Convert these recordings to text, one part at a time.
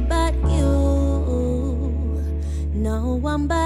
but you, no one but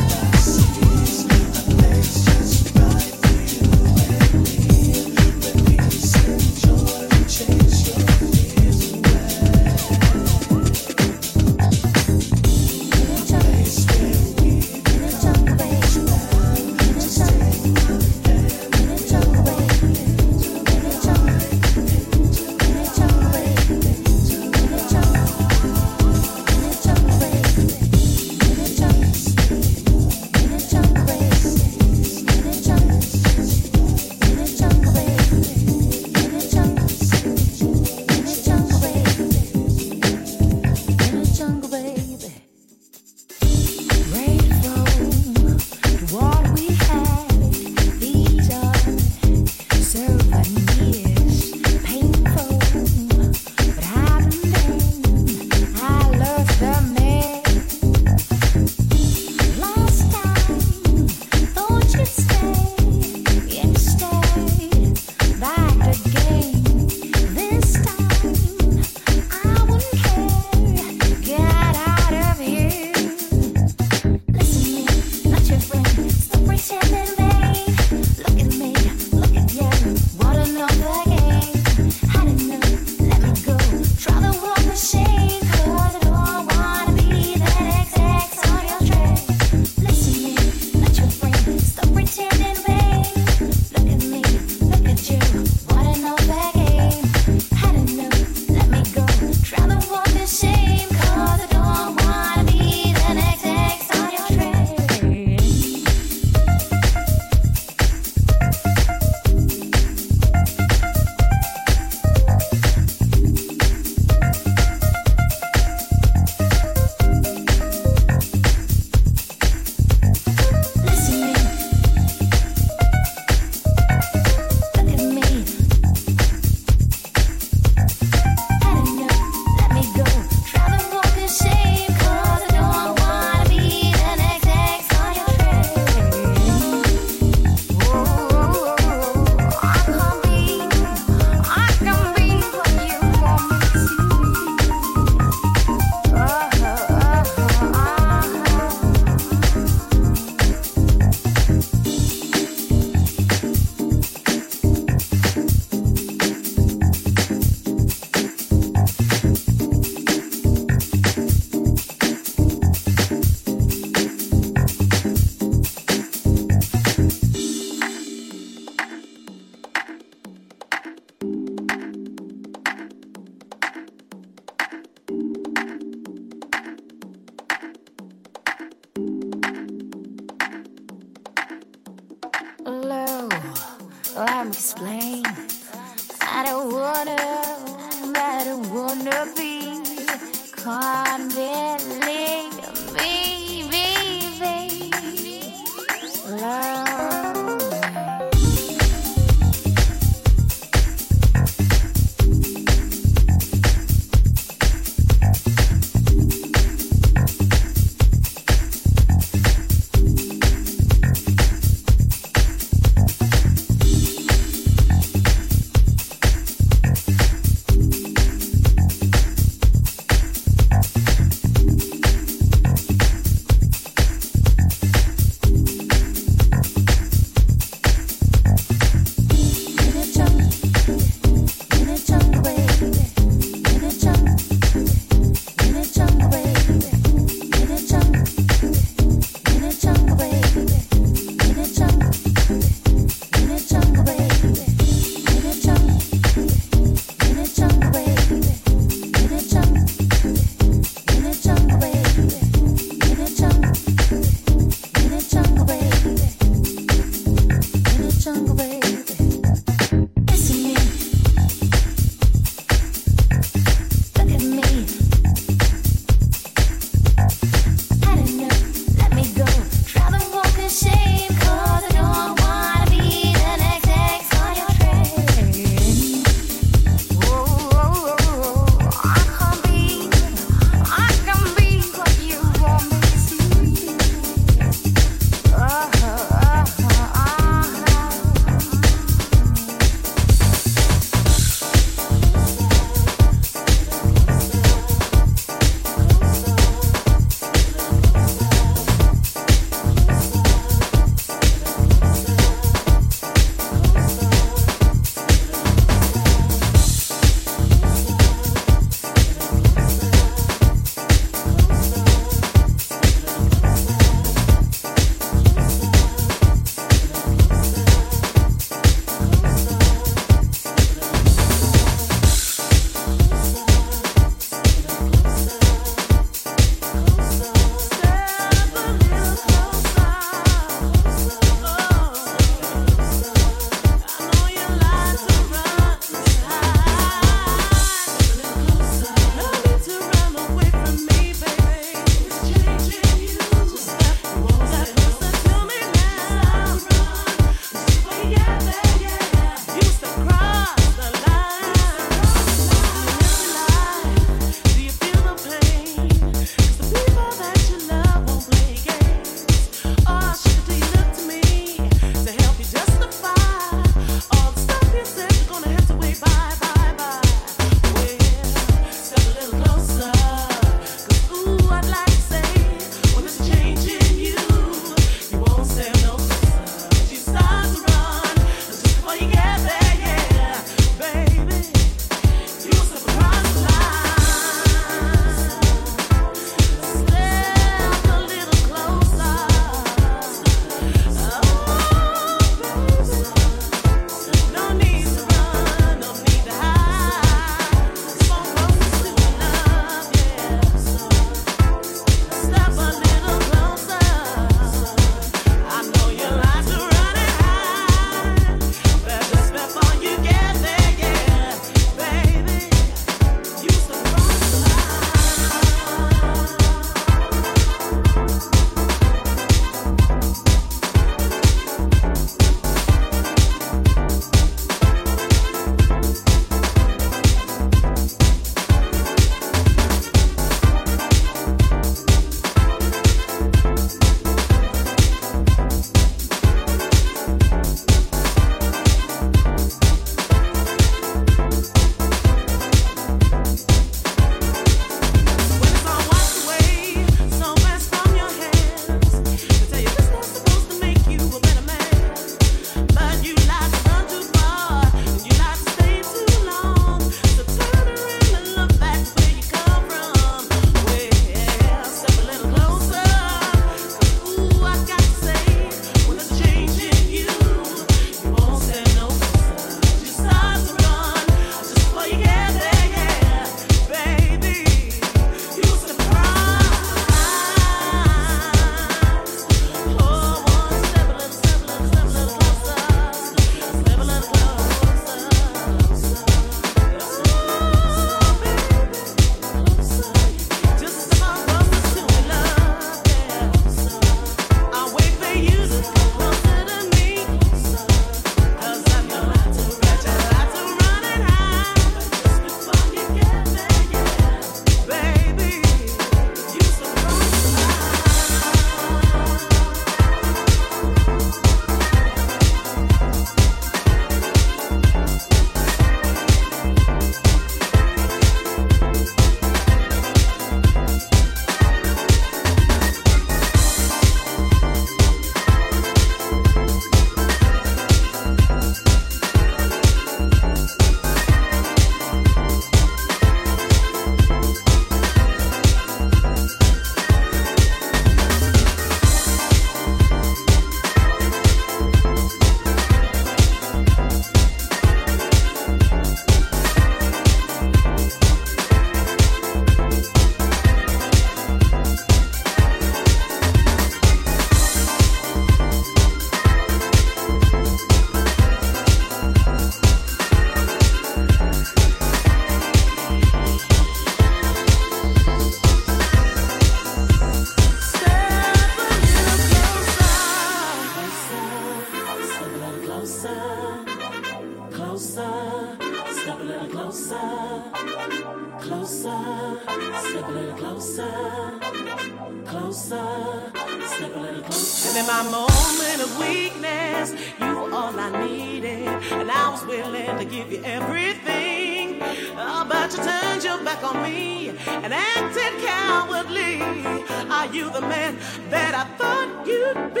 you'd be?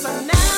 So